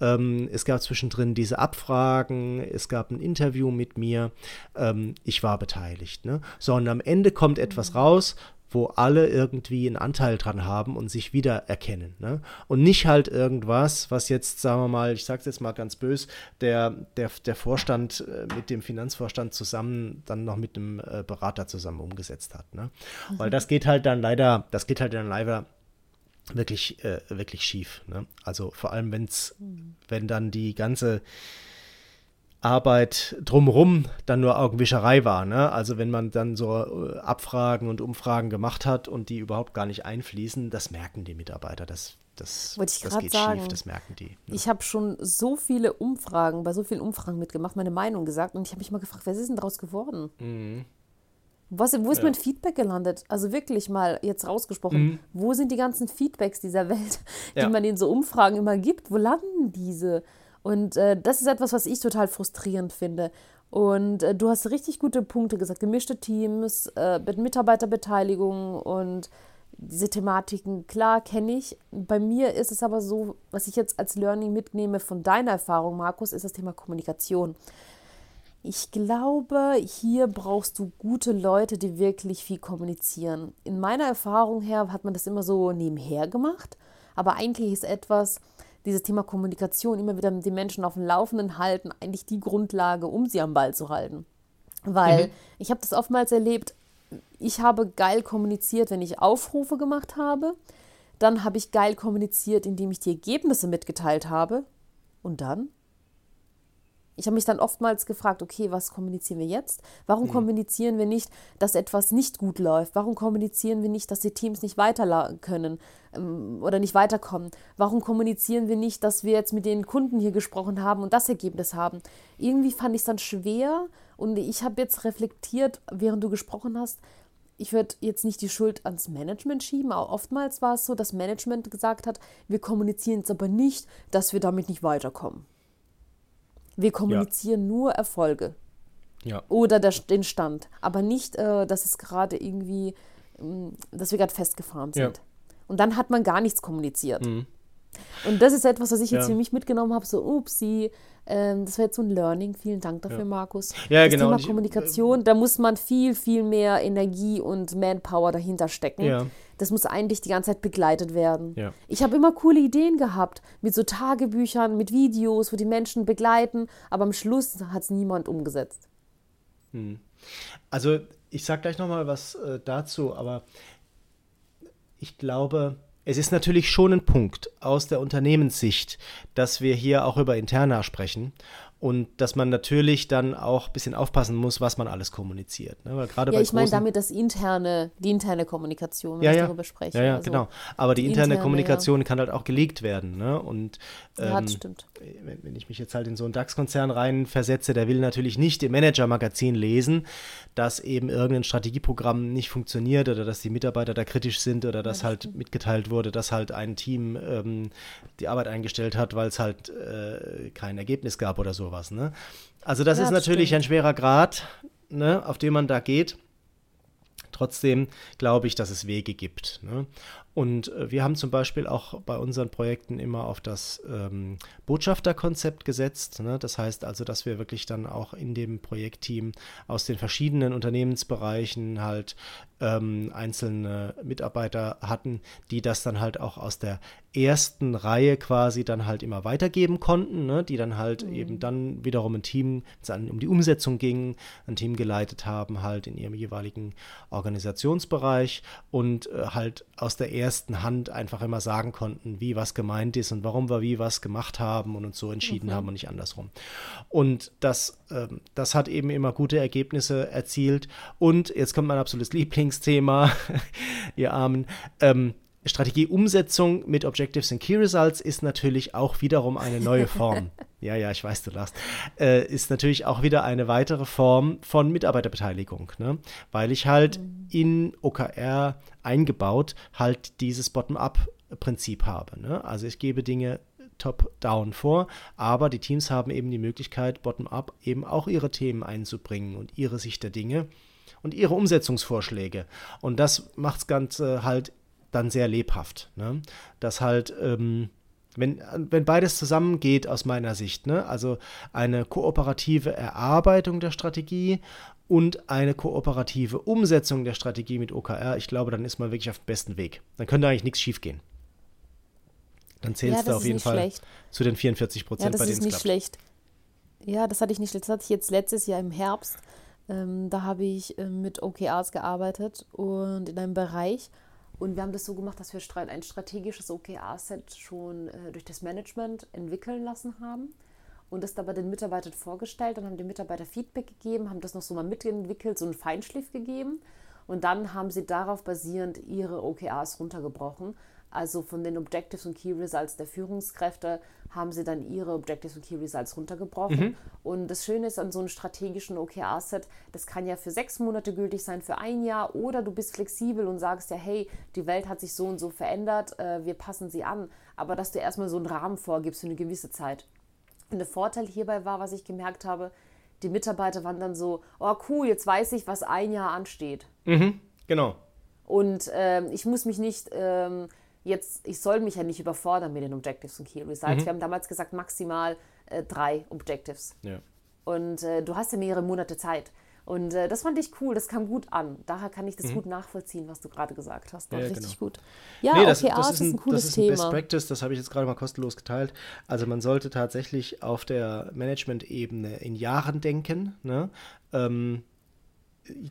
Ähm, es gab zwischendrin diese Abfragen, es gab ein Interview mit mir. Ähm, ich war beteiligt. Ne? So, und am Ende kommt etwas raus, wo alle irgendwie einen Anteil dran haben und sich wiedererkennen. Ne? Und nicht halt irgendwas, was jetzt, sagen wir mal, ich sage es jetzt mal ganz bös, der, der, der Vorstand äh, mit dem Finanzvorstand zusammen dann noch mit einem äh, Berater zusammen umgesetzt hat. Ne? Mhm. Weil das geht halt dann leider, das geht halt dann leider wirklich, äh, wirklich schief. Ne? Also vor allem, wenn's, mhm. wenn dann die ganze Arbeit drumherum dann nur Augenwischerei war. Ne? Also wenn man dann so äh, Abfragen und Umfragen gemacht hat und die überhaupt gar nicht einfließen, das merken die Mitarbeiter. Das, das, Wollte ich das geht sagen. schief, das merken die. Ne? Ich habe schon so viele Umfragen, bei so vielen Umfragen mitgemacht, meine Meinung gesagt und ich habe mich mal gefragt, was ist denn daraus geworden? Mhm. Was, wo ist Ja. mein Feedback gelandet? Also wirklich mal jetzt rausgesprochen, wo sind die ganzen Feedbacks dieser Welt, die Mhm. Ja. man in so Umfragen immer gibt? Wo landen diese? Und äh, das ist etwas, was ich total frustrierend finde. Und äh, du hast richtig gute Punkte gesagt, gemischte Teams, äh, mit Mitarbeiterbeteiligung und diese Thematiken, klar, kenne ich. Bei mir ist es aber so, was ich jetzt als Learning mitnehme von deiner Erfahrung, Markus, ist das Thema Kommunikation. Ich glaube, hier brauchst du gute Leute, die wirklich viel kommunizieren. In meiner Erfahrung her hat man das immer so nebenher gemacht, aber eigentlich ist etwas, dieses Thema Kommunikation, immer wieder die Menschen auf dem Laufenden halten, eigentlich die Grundlage, um sie am Ball zu halten. Weil ich habe das oftmals erlebt, ich habe geil kommuniziert, wenn ich Aufrufe gemacht habe. Dann habe ich geil kommuniziert, indem ich die Ergebnisse mitgeteilt habe. Und dann? Ich habe mich dann oftmals gefragt, okay, was kommunizieren wir jetzt? Warum kommunizieren wir nicht, dass etwas nicht gut läuft? Warum kommunizieren wir nicht, dass die Teams nicht weiter können ähm, oder nicht weiterkommen? Warum kommunizieren wir nicht, dass wir jetzt mit den Kunden hier gesprochen haben und das Ergebnis haben? Irgendwie fand ich es dann schwer und ich habe jetzt reflektiert, während du gesprochen hast, ich würde jetzt nicht die Schuld ans Management schieben, aber oftmals war es so, dass Management gesagt hat, wir kommunizieren jetzt aber nicht, dass wir damit nicht weiterkommen. Wir kommunizieren nur Erfolge Ja. oder der, den Stand, aber nicht, äh, dass es gerade irgendwie, ähm, dass wir gerade festgefahren Ja. sind. Und dann hat man gar nichts kommuniziert. Und das ist etwas, was ich jetzt Ja. für mich mitgenommen habe, so, upsie, ähm, das war jetzt so ein Learning. Vielen Dank dafür, Markus. Ja, das genau. Thema ich- Kommunikation, da muss man viel, viel mehr Energie und Manpower dahinter stecken. Ja. Das muss eigentlich die ganze Zeit begleitet werden. Ja. Ich habe immer coole Ideen gehabt, mit so Tagebüchern, mit Videos, wo die Menschen begleiten, aber am Schluss hat es niemand umgesetzt. Also ich sage gleich nochmal was äh, dazu, aber ich glaube, es ist natürlich schon ein Punkt aus der Unternehmenssicht, dass wir hier auch über Interna sprechen und dass man natürlich dann auch ein bisschen aufpassen muss, was man alles kommuniziert. Ne? Weil gerade Ja, bei ich meine damit das interne, die interne Kommunikation, wenn ja, ich ja. darüber spreche. Ja, ja, Also, genau. Aber die, die interne, interne, Kommunikation kann halt auch geleakt werden. Ne? Und Ja, ähm, das stimmt. wenn, wenn ich mich jetzt halt in so einen DAX-Konzern rein versetze, der will natürlich nicht im Manager-Magazin lesen, dass eben irgendein Strategieprogramm nicht funktioniert oder dass die Mitarbeiter da kritisch sind oder dass halt mitgeteilt wurde, dass halt ein Team ähm, die Arbeit eingestellt hat, weil es halt äh, kein Ergebnis gab oder sowas. Ne? Also das Ja, ist natürlich stimmt. ein schwerer Grad, ne, auf den man da geht. Trotzdem glaube ich, dass es Wege gibt. Ne? Und äh, wir haben zum Beispiel auch bei unseren Projekten immer auf das ähm, Botschafterkonzept gesetzt. Ne? Das heißt also, dass wir wirklich dann auch in dem Projektteam aus den verschiedenen Unternehmensbereichen halt ähm, einzelne Mitarbeiter hatten, die das dann halt auch aus der ersten Reihe quasi dann halt immer weitergeben konnten, ne? die dann halt eben dann wiederum ein Team, wenn es um die Umsetzung ging, ein Team geleitet haben, halt in ihrem jeweiligen Organisationsbereich und äh, halt aus der ersten Hand einfach immer sagen konnten, wie was gemeint ist und warum wir wie was gemacht haben und uns so entschieden haben und nicht andersrum. Und das, ähm, das hat eben immer gute Ergebnisse erzielt. Und jetzt kommt mein absolutes Lieblingsthema, ihr Armen. Ähm, Strategieumsetzung mit Objectives and Key Results ist natürlich auch wiederum eine neue Form. ja, ja, ich weiß, du lachst. Äh, ist natürlich auch wieder eine weitere Form von Mitarbeiterbeteiligung, ne? weil ich halt in OKR eingebaut halt dieses Bottom-up-Prinzip habe. Ne? Also ich gebe Dinge top-down vor, aber die Teams haben eben die Möglichkeit, bottom-up eben auch ihre Themen einzubringen und ihre Sicht der Dinge und ihre Umsetzungsvorschläge. Und das macht das Ganze halt dann sehr lebhaft. Ne? Dass halt, ähm, wenn, wenn beides zusammengeht aus meiner Sicht, ne? also eine kooperative Erarbeitung der Strategie und eine kooperative Umsetzung der Strategie mit OKR, ich glaube, dann ist man wirklich auf dem besten Weg. Dann könnte eigentlich nichts schiefgehen. Dann zählst Ja, du das auf ist jeden nicht Fall schlecht. zu den 44 Ja, Prozent, das bei ist denen es nicht klappt. schlecht. Ja, das hatte ich nicht schlecht. Das hatte ich jetzt letztes Jahr im Herbst. Ähm, da habe ich ähm, mit OKRs gearbeitet und in einem Bereich. Und wir haben das so gemacht, dass wir ein strategisches OKR-Set schon äh, durch das Management entwickeln lassen haben. und das dabei den Mitarbeitern vorgestellt und haben den Mitarbeitern Feedback gegeben, haben das noch so mal mitentwickelt, so einen Feinschliff gegeben. Und dann haben sie darauf basierend ihre OKRs runtergebrochen. Also von den Objectives und Key Results der Führungskräfte haben sie dann ihre Objectives und Key Results runtergebrochen. Mhm. Und das Schöne ist an so einem strategischen OKR-Set, das kann ja für sechs Monate gültig sein, für ein Jahr oder du bist flexibel und sagst ja, hey, die Welt hat sich so und so verändert, äh, wir passen sie an. Aber dass du erstmal so einen Rahmen vorgibst für eine gewisse Zeit. Und der Vorteil hierbei war, was ich gemerkt habe, die Mitarbeiter waren dann so, oh cool, jetzt weiß ich, was ein Jahr ansteht. Mhm, genau. Und ähm, ich muss mich nicht ähm, jetzt, ich soll mich ja nicht überfordern mit den Objectives und Key Results. Mhm. Wir haben damals gesagt, maximal äh, drei Objectives. Ja. Und äh, du hast ja mehrere Monate Zeit. Und äh, das fand ich cool, das kam gut an. Daher kann ich das mhm. gut nachvollziehen, was du gerade gesagt hast. Ja, richtig genau. gut. Ja, nee, das, okay, das, ist ein, ist ein cooles das ist ein Thema. Best Practice, das habe ich jetzt gerade mal kostenlos geteilt. Also man sollte tatsächlich auf der Management-Ebene in Jahren denken. Ne? Ähm,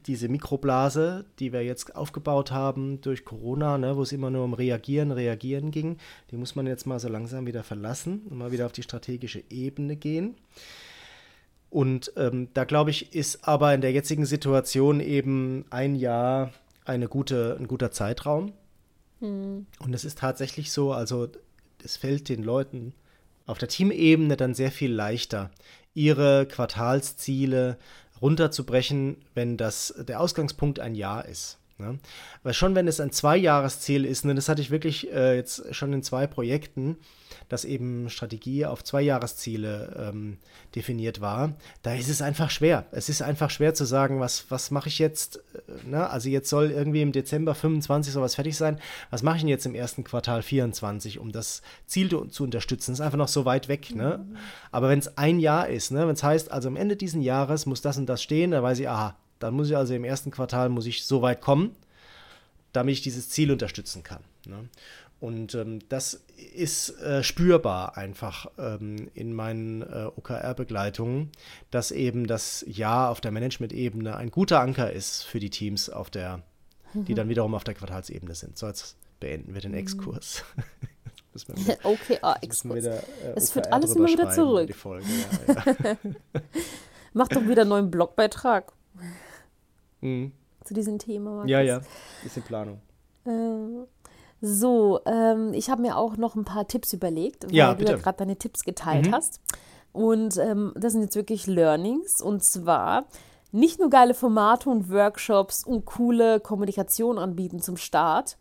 diese Mikroblase, die wir jetzt aufgebaut haben durch Corona, ne, wo es immer nur um Reagieren, Reagieren ging, die muss man jetzt mal so langsam wieder verlassen und mal wieder auf die strategische Ebene gehen. Und ähm, da glaube ich, ist aber in der jetzigen Situation eben ein Jahr eine gute, ein guter Zeitraum. Mhm. Und es ist tatsächlich so, also es fällt den Leuten auf der Teamebene dann sehr viel leichter, ihre Quartalsziele runterzubrechen, wenn das der Ausgangspunkt ein Jahr ist. Ne? Weil schon wenn es ein Zweijahresziel ist, ne, das hatte ich wirklich äh, jetzt schon in zwei Projekten, dass eben Strategie auf Zweijahresziele ähm, definiert war, da ist es einfach schwer. Es ist einfach schwer zu sagen, was, was mache ich jetzt? Äh, ne? Also jetzt soll irgendwie im Dezember 25 sowas fertig sein. Was mache ich denn jetzt im ersten Quartal 24, um das Ziel zu unterstützen? Das ist einfach noch so weit weg. Ne? Mhm. Aber wenn es ein Jahr ist, ne? wenn es heißt, also am Ende dieses Jahres muss das und das stehen, dann weiß ich, aha, dann muss ich also im ersten Quartal muss ich so weit kommen, damit ich dieses Ziel unterstützen kann. Ne? Und ähm, das ist äh, spürbar einfach ähm, in meinen äh, OKR-Begleitungen, dass eben das Jahr auf der Management-Ebene ein guter Anker ist für die Teams, auf der, mhm. die dann wiederum auf der Quartalsebene sind. So, jetzt beenden wir den mhm. Exkurs. OKR-Exkurs. Äh, es führt alles immer wieder zurück. Ja, ja. Mach doch wieder einen neuen Blogbeitrag. Mhm. Zu diesem Thema. Markus. Ja, ja, ist in Planung. Äh, so, ähm, ich habe mir auch noch ein paar Tipps überlegt, weil ja, du ja gerade deine Tipps geteilt mhm. hast. Und ähm, das sind jetzt wirklich Learnings. Und zwar nicht nur geile Formate und Workshops und coole Kommunikation anbieten zum Start,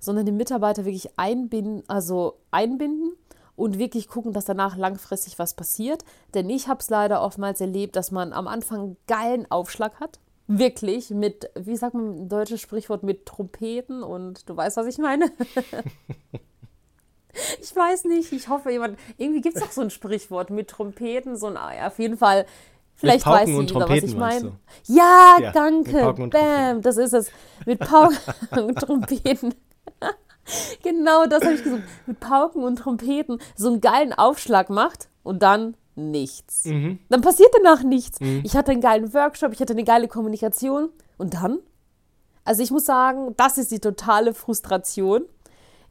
sondern den Mitarbeiter wirklich einbinden, also einbinden und wirklich gucken, dass danach langfristig was passiert. Denn ich habe es leider oftmals erlebt, dass man am Anfang einen geilen Aufschlag hat wirklich mit, wie sagt man ein deutsches Sprichwort, mit Trompeten und du weißt, was ich meine? ich weiß nicht, ich hoffe jemand, irgendwie gibt es doch so ein Sprichwort mit Trompeten, so ein, auf jeden Fall, vielleicht weiß jeder, was ich meine. Ja, ja, danke, bam, das ist es, mit Pauken und Trompeten. genau das habe ich gesagt, mit Pauken und Trompeten so einen geilen Aufschlag macht und dann nichts. Mhm. Dann passiert danach nichts. Mhm. Ich hatte einen geilen Workshop, ich hatte eine geile Kommunikation und dann? Also ich muss sagen, das ist die totale Frustration.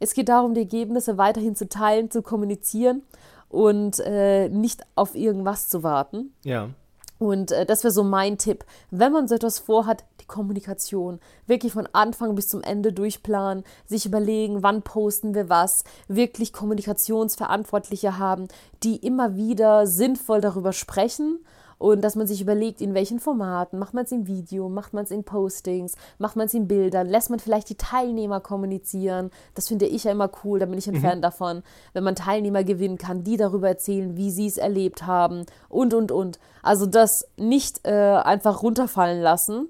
Es geht darum, die Ergebnisse weiterhin zu teilen, zu kommunizieren und äh, nicht auf irgendwas zu warten. Ja. Und äh, das wäre so mein Tipp. Wenn man so etwas vorhat, die Kommunikation. Wirklich von Anfang bis zum Ende durchplanen, sich überlegen, wann posten wir was, wirklich Kommunikationsverantwortliche haben, die immer wieder sinnvoll darüber sprechen und dass man sich überlegt, in welchen Formaten, macht man es im Video, macht man es in Postings, macht man es in Bildern, lässt man vielleicht die Teilnehmer kommunizieren. Das finde ich ja immer cool, da bin ich ein mhm. Fan davon, wenn man Teilnehmer gewinnen kann, die darüber erzählen, wie sie es erlebt haben und, und, und. Also das nicht äh, einfach runterfallen lassen.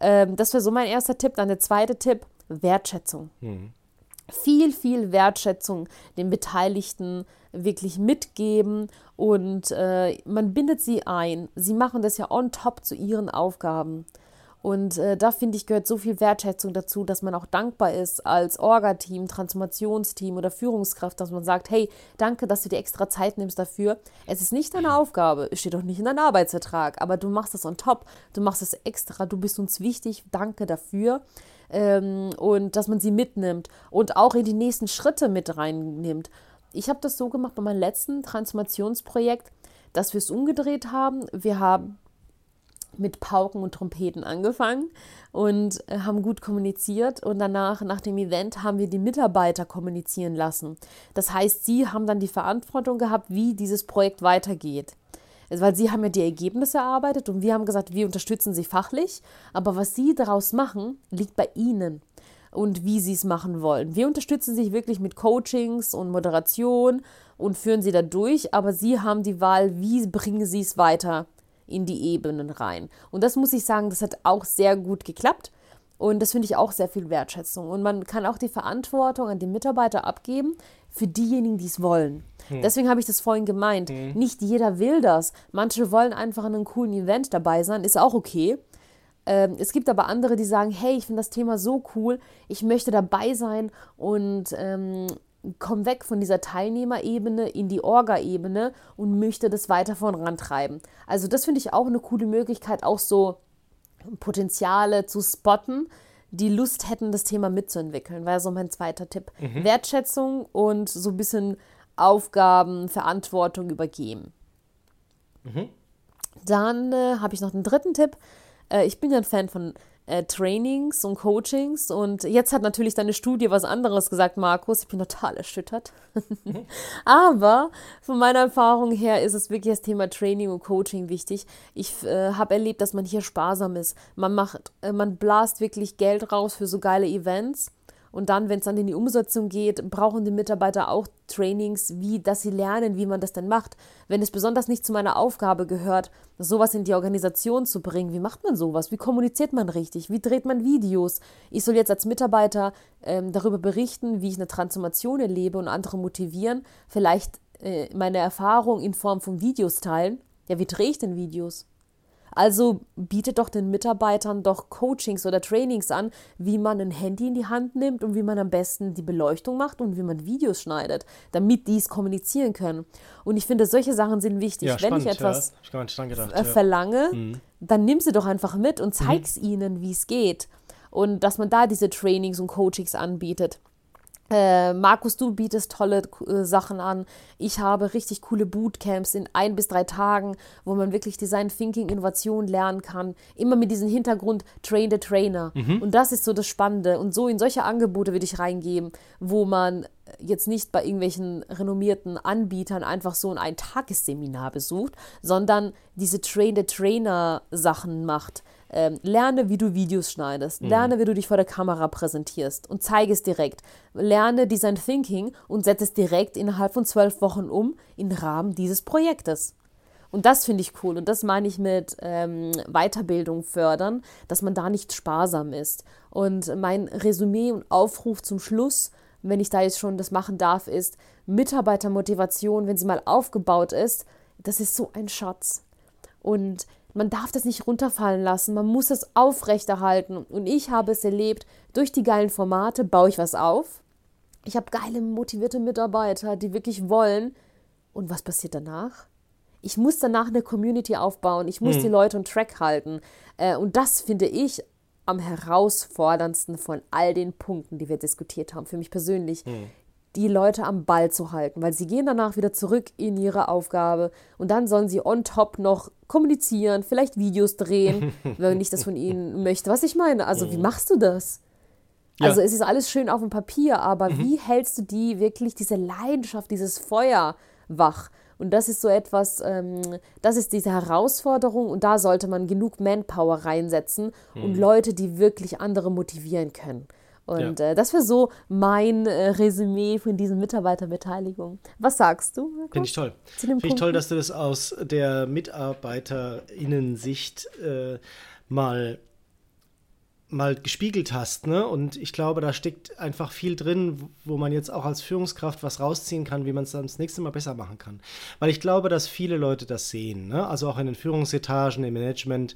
Ähm, das wäre so mein erster Tipp. Dann der zweite Tipp, Wertschätzung. Mhm. Viel, viel Wertschätzung den Beteiligten wirklich mitgeben und äh, man bindet sie ein. Sie machen das ja on top zu ihren Aufgaben. Und äh, da finde ich, gehört so viel Wertschätzung dazu, dass man auch dankbar ist als Orga-Team, Transformationsteam oder Führungskraft, dass man sagt, hey, danke, dass du dir extra Zeit nimmst dafür. Es ist nicht deine Aufgabe, es steht auch nicht in deinem Arbeitsvertrag, aber du machst es on top, du machst es extra, du bist uns wichtig, danke dafür. Ähm, und dass man sie mitnimmt und auch in die nächsten Schritte mit reinnimmt. Ich habe das so gemacht bei meinem letzten Transformationsprojekt, dass wir es umgedreht haben. Wir haben mit Pauken und Trompeten angefangen und äh, haben gut kommuniziert und danach, nach dem Event, haben wir die Mitarbeiter kommunizieren lassen. Das heißt, sie haben dann die Verantwortung gehabt, wie dieses Projekt weitergeht. Weil sie haben ja die Ergebnisse erarbeitet und wir haben gesagt, wir unterstützen sie fachlich, aber was sie daraus machen, liegt bei ihnen und wie sie es machen wollen. Wir unterstützen sie wirklich mit Coachings und Moderation und führen sie da durch, aber sie haben die Wahl, wie bringen sie es weiter in die Ebenen rein. Und das muss ich sagen, das hat auch sehr gut geklappt. Und das finde ich auch sehr viel Wertschätzung. Und man kann auch die Verantwortung an die Mitarbeiter abgeben für diejenigen, die es wollen. Hm. Deswegen habe ich das vorhin gemeint. Hm. Nicht jeder will das. Manche wollen einfach an einem coolen Event dabei sein, ist auch okay. Ähm, es gibt aber andere, die sagen, hey, ich finde das Thema so cool, ich möchte dabei sein und ähm, komme weg von dieser Teilnehmerebene in die Orga-Ebene und möchte das weiter vorantreiben. Also das finde ich auch eine coole Möglichkeit, auch so Potenziale zu spotten, die Lust hätten, das Thema mitzuentwickeln. Wäre so mein zweiter Tipp. Mhm. Wertschätzung und so ein bisschen Aufgaben, Verantwortung übergeben. Mhm. Dann äh, habe ich noch einen dritten Tipp. Äh, ich bin ja ein Fan von äh, Trainings und Coachings. Und jetzt hat natürlich deine Studie was anderes gesagt, Markus. Ich bin total erschüttert. Aber von meiner Erfahrung her ist es wirklich das Thema Training und Coaching wichtig. Ich äh, habe erlebt, dass man hier sparsam ist. Man macht, äh, man blast wirklich Geld raus für so geile Events und dann, wenn es dann in die Umsetzung geht, brauchen die Mitarbeiter auch Trainings, wie, dass sie lernen, wie man das denn macht. Wenn es besonders nicht zu meiner Aufgabe gehört, sowas in die Organisation zu bringen, wie macht man sowas? Wie kommuniziert man richtig? Wie dreht man Videos? Ich soll jetzt als Mitarbeiter ähm, darüber berichten, wie ich eine Transformation erlebe und andere motivieren, vielleicht äh, meine Erfahrung in Form von Videos teilen. Ja, wie drehe ich denn Videos? Also bietet doch den Mitarbeitern doch Coachings oder Trainings an, wie man ein Handy in die Hand nimmt und wie man am besten die Beleuchtung macht und wie man Videos schneidet, damit die es kommunizieren können. Und ich finde, solche Sachen sind wichtig. Ja, Wenn ich etwas ja. ich gedacht, ja. verlange, mhm. dann nimm sie doch einfach mit und zeig's mhm. ihnen, wie es geht. Und dass man da diese Trainings und Coachings anbietet. Äh, Markus, du bietest tolle äh, Sachen an. Ich habe richtig coole Bootcamps in ein bis drei Tagen, wo man wirklich Design Thinking, Innovation lernen kann. Immer mit diesem Hintergrund Train the Trainer. Mhm. Und das ist so das Spannende. Und so in solche Angebote würde ich reingeben, wo man jetzt nicht bei irgendwelchen renommierten Anbietern einfach so ein Tagesseminar besucht, sondern diese Train the Trainer Sachen macht ähm, lerne, wie du Videos schneidest. Mhm. Lerne, wie du dich vor der Kamera präsentierst und zeige es direkt. Lerne Design Thinking und setze es direkt innerhalb von zwölf Wochen um im Rahmen dieses Projektes. Und das finde ich cool. Und das meine ich mit ähm, Weiterbildung fördern, dass man da nicht sparsam ist. Und mein Resümee und Aufruf zum Schluss, wenn ich da jetzt schon das machen darf, ist Mitarbeitermotivation, wenn sie mal aufgebaut ist, das ist so ein Schatz. Und man darf das nicht runterfallen lassen, man muss es aufrechterhalten. Und ich habe es erlebt, durch die geilen Formate baue ich was auf. Ich habe geile, motivierte Mitarbeiter, die wirklich wollen. Und was passiert danach? Ich muss danach eine Community aufbauen, ich muss hm. die Leute on Track halten. Äh, und das finde ich am herausforderndsten von all den Punkten, die wir diskutiert haben, für mich persönlich. Hm die Leute am Ball zu halten, weil sie gehen danach wieder zurück in ihre Aufgabe und dann sollen sie on top noch kommunizieren, vielleicht Videos drehen, wenn ich das von ihnen möchte. Was ich meine, also wie mhm. machst du das? Ja. Also es ist alles schön auf dem Papier, aber mhm. wie hältst du die wirklich, diese Leidenschaft, dieses Feuer wach? Und das ist so etwas, ähm, das ist diese Herausforderung und da sollte man genug Manpower reinsetzen mhm. und Leute, die wirklich andere motivieren können. Und ja. äh, das wäre so mein äh, Resümee von diesen Mitarbeiterbeteiligung. Was sagst du? Finde ich toll. Finde ich toll, dass du das aus der MitarbeiterInnen-Sicht äh, mal mal gespiegelt hast, ne? Und ich glaube, da steckt einfach viel drin, wo man jetzt auch als Führungskraft was rausziehen kann, wie man es dann das nächste Mal besser machen kann. Weil ich glaube, dass viele Leute das sehen, ne? Also auch in den Führungsetagen, im Management,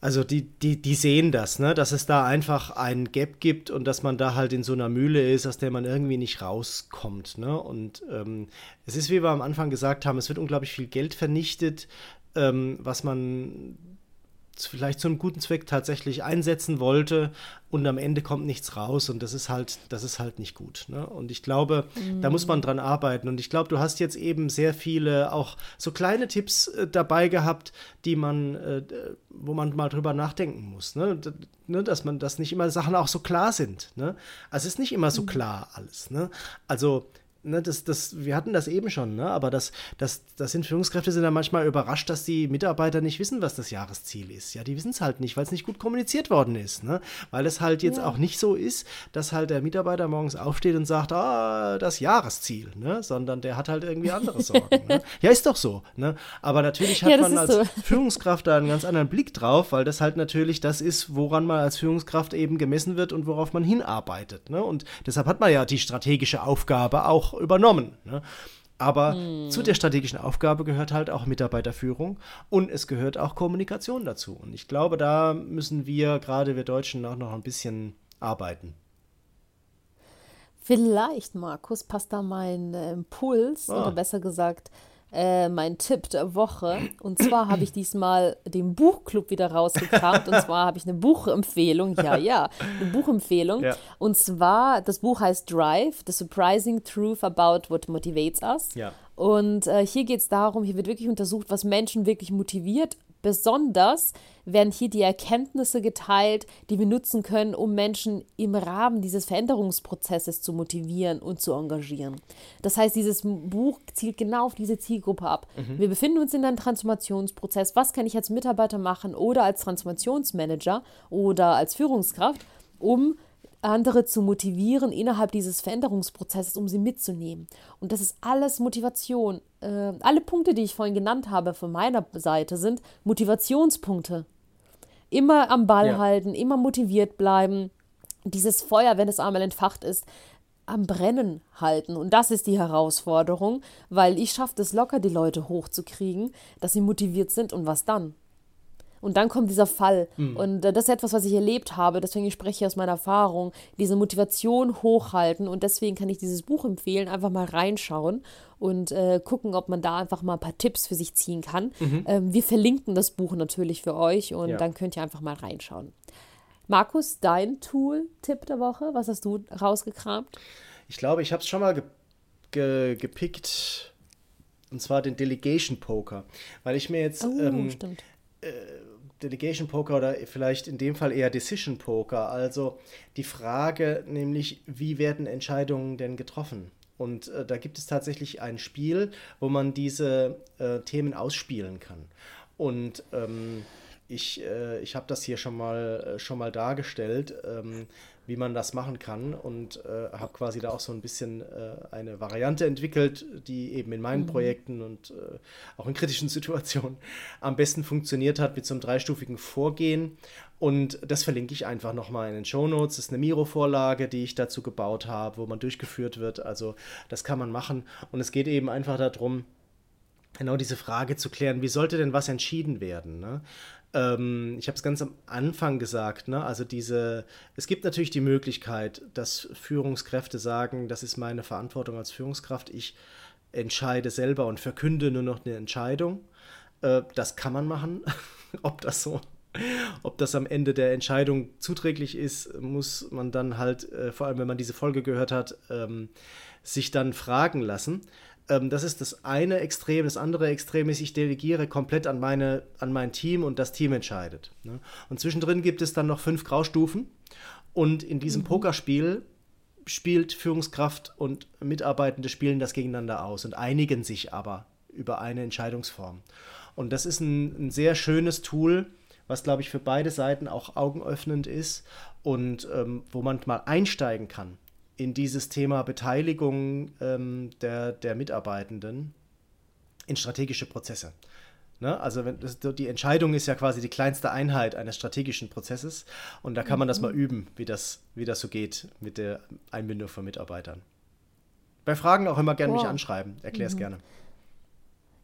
also die, die, die sehen das, ne? dass es da einfach einen Gap gibt und dass man da halt in so einer Mühle ist, aus der man irgendwie nicht rauskommt. Ne? Und ähm, es ist, wie wir am Anfang gesagt haben, es wird unglaublich viel Geld vernichtet, ähm, was man vielleicht zu einem guten Zweck tatsächlich einsetzen wollte und am Ende kommt nichts raus und das ist halt, das ist halt nicht gut. Ne? Und ich glaube, mhm. da muss man dran arbeiten. Und ich glaube, du hast jetzt eben sehr viele auch so kleine Tipps äh, dabei gehabt, die man, äh, wo man mal drüber nachdenken muss. Ne? ne? Dass man, dass nicht immer Sachen auch so klar sind. Ne? Also es ist nicht immer so mhm. klar alles. Ne? Also ne, das, das, wir hatten das eben schon, ne? aber das, das, das sind Führungskräfte sind dann manchmal überrascht, dass die Mitarbeiter nicht wissen, was das Jahresziel ist. Ja, die wissen es halt nicht, weil es nicht gut kommuniziert worden ist. Ne? Weil es halt jetzt ja. auch nicht so ist, dass halt der Mitarbeiter morgens aufsteht und sagt, ah, das Jahresziel, ne? sondern der hat halt irgendwie andere Sorgen. ne? Ja, ist doch so. Ne? Aber natürlich hat ja, man als so. Führungskraft da einen ganz anderen Blick drauf, weil das halt natürlich das ist, woran man als Führungskraft eben gemessen wird und worauf man hinarbeitet. Ne? Und deshalb hat man ja die strategische Aufgabe auch übernommen. Ne? Aber hm. zu der strategischen Aufgabe gehört halt auch Mitarbeiterführung und es gehört auch Kommunikation dazu. Und ich glaube, da müssen wir, gerade wir Deutschen, auch noch ein bisschen arbeiten. Vielleicht, Markus, passt da mein äh, Impuls ah. oder besser gesagt äh, mein Tipp der Woche. Und zwar habe ich diesmal den Buchclub wieder rausgekramt. und zwar habe ich eine Buchempfehlung. Ja, ja, eine Buchempfehlung. Ja. Und zwar, das Buch heißt Drive, The Surprising Truth About What Motivates Us. Ja. Und äh, hier geht es darum, hier wird wirklich untersucht, was Menschen wirklich motiviert Besonders werden hier die Erkenntnisse geteilt, die wir nutzen können, um Menschen im Rahmen dieses Veränderungsprozesses zu motivieren und zu engagieren. Das heißt, dieses Buch zielt genau auf diese Zielgruppe ab. Mhm. Wir befinden uns in einem Transformationsprozess. Was kann ich als Mitarbeiter machen oder als Transformationsmanager oder als Führungskraft, um andere zu motivieren innerhalb dieses Veränderungsprozesses, um sie mitzunehmen. Und das ist alles Motivation. Äh, alle Punkte, die ich vorhin genannt habe von meiner Seite, sind Motivationspunkte. Immer am Ball ja. halten, immer motiviert bleiben. Dieses Feuer, wenn es einmal entfacht ist, am Brennen halten. Und das ist die Herausforderung, weil ich schaffe es locker, die Leute hochzukriegen, dass sie motiviert sind. Und was dann? Und dann kommt dieser Fall. Mhm. Und äh, das ist etwas, was ich erlebt habe. Deswegen spreche ich aus meiner Erfahrung. Diese Motivation hochhalten. Und deswegen kann ich dieses Buch empfehlen. Einfach mal reinschauen und äh, gucken, ob man da einfach mal ein paar Tipps für sich ziehen kann. Mhm. Ähm, wir verlinken das Buch natürlich für euch und ja. dann könnt ihr einfach mal reinschauen. Markus, dein Tool-Tipp der Woche, was hast du rausgekramt? Ich glaube, ich habe es schon mal ge ge gepickt. Und zwar den Delegation Poker. Weil ich mir jetzt. Oh, ähm, stimmt. Äh, Delegation Poker oder vielleicht in dem Fall eher Decision Poker. Also die Frage nämlich, wie werden Entscheidungen denn getroffen? Und äh, da gibt es tatsächlich ein Spiel, wo man diese äh, Themen ausspielen kann. Und ähm, ich, äh, ich habe das hier schon mal, äh, schon mal dargestellt. Ähm, wie man das machen kann und äh, habe quasi da auch so ein bisschen äh, eine Variante entwickelt, die eben in meinen mhm. Projekten und äh, auch in kritischen Situationen am besten funktioniert hat mit so einem dreistufigen Vorgehen. Und das verlinke ich einfach nochmal in den Show Notes. Das ist eine Miro-Vorlage, die ich dazu gebaut habe, wo man durchgeführt wird. Also das kann man machen. Und es geht eben einfach darum, genau diese Frage zu klären, wie sollte denn was entschieden werden? Ne? Ähm, ich habe es ganz am Anfang gesagt, ne? also diese, es gibt natürlich die Möglichkeit, dass Führungskräfte sagen, das ist meine Verantwortung als Führungskraft, ich entscheide selber und verkünde nur noch eine Entscheidung. Äh, das kann man machen. Ob das so ob das am Ende der Entscheidung zuträglich ist, muss man dann halt, äh, vor allem wenn man diese Folge gehört hat, ähm, sich dann fragen lassen. Ähm, das ist das eine Extrem. Das andere Extrem ist, ich delegiere komplett an, meine, an mein Team und das Team entscheidet. Ne? Und zwischendrin gibt es dann noch fünf Graustufen. Und in diesem mhm. Pokerspiel spielt Führungskraft und Mitarbeitende spielen das gegeneinander aus und einigen sich aber über eine Entscheidungsform. Und das ist ein, ein sehr schönes Tool, was, glaube ich, für beide Seiten auch augenöffnend ist und ähm, wo man mal einsteigen kann in dieses Thema Beteiligung ähm, der, der Mitarbeitenden in strategische Prozesse. Ne? Also wenn das, die Entscheidung ist ja quasi die kleinste Einheit eines strategischen Prozesses und da kann man das mal mhm. üben, wie das, wie das so geht mit der Einbindung von Mitarbeitern. Bei Fragen auch immer gerne oh. mich anschreiben, erklär es mhm. gerne.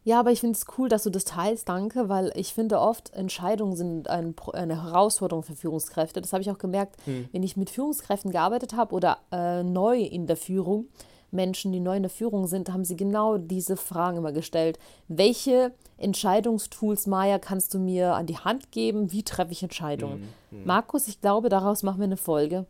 Ja, aber ich finde es cool, dass du das teilst, danke, weil ich finde oft, Entscheidungen sind ein, eine Herausforderung für Führungskräfte. Das habe ich auch gemerkt, hm. wenn ich mit Führungskräften gearbeitet habe oder äh, neu in der Führung, Menschen, die neu in der Führung sind, haben sie genau diese Fragen immer gestellt. Welche Entscheidungstools, Maya, kannst du mir an die Hand geben? Wie treffe ich Entscheidungen? Mhm. Markus, ich glaube, daraus machen wir eine Folge.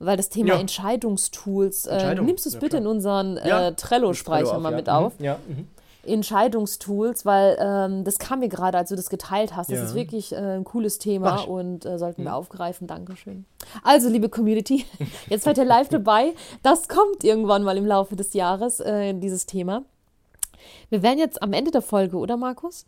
Weil das Thema ja. Entscheidungstools, äh, Entscheidung. nimmst du es ja, bitte klar. in unseren äh, Trello-Speicher Trello mal ja. mit mhm. auf? Ja. Mhm. Entscheidungstools, weil ähm, das kam mir gerade, als du das geteilt hast. Das ja. ist wirklich äh, ein cooles Thema Ach. und äh, sollten wir mhm. aufgreifen. Dankeschön. Also, liebe Community, jetzt seid ihr live dabei. Das kommt irgendwann mal im Laufe des Jahres, äh, dieses Thema. Wir wären jetzt am Ende der Folge, oder Markus?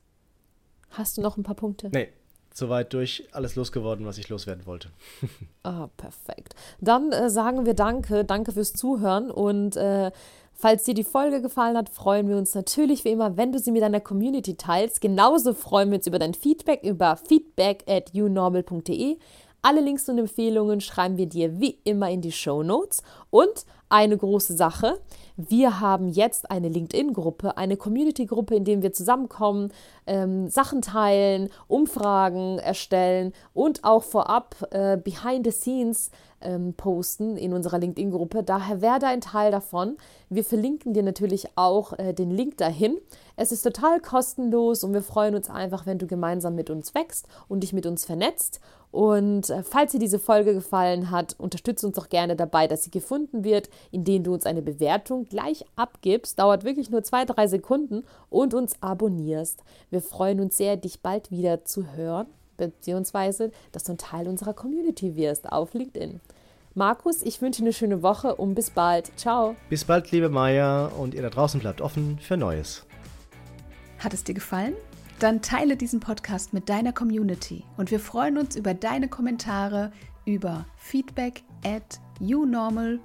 Hast du noch ein paar Punkte? Nee, soweit durch alles losgeworden, was ich loswerden wollte. ah, perfekt. Dann äh, sagen wir Danke, danke fürs Zuhören und äh, Falls dir die Folge gefallen hat, freuen wir uns natürlich wie immer, wenn du sie mit deiner Community teilst. Genauso freuen wir uns über dein Feedback über feedback at unormal.de. Alle Links und Empfehlungen schreiben wir dir wie immer in die Show Notes. Und eine große Sache, wir haben jetzt eine LinkedIn-Gruppe, eine Community-Gruppe, in der wir zusammenkommen, ähm, Sachen teilen, Umfragen erstellen und auch vorab äh, behind the scenes ähm, posten in unserer LinkedIn-Gruppe. Daher werde ein Teil davon. Wir verlinken dir natürlich auch äh, den Link dahin. Es ist total kostenlos und wir freuen uns einfach, wenn du gemeinsam mit uns wächst und dich mit uns vernetzt. Und äh, falls dir diese Folge gefallen hat, unterstütze uns doch gerne dabei, dass sie gefunden wird, indem du uns eine Bewertung gleich abgibst. Dauert wirklich nur zwei, drei Sekunden und uns abonnierst. Wir freuen uns sehr, dich bald wieder zu hören beziehungsweise dass du ein Teil unserer Community wirst auf LinkedIn. Markus, ich wünsche eine schöne Woche und bis bald. Ciao. Bis bald, liebe Maya, und ihr da draußen bleibt offen für Neues. Hat es dir gefallen? Dann teile diesen Podcast mit deiner Community und wir freuen uns über deine Kommentare über feedback at unormal.de.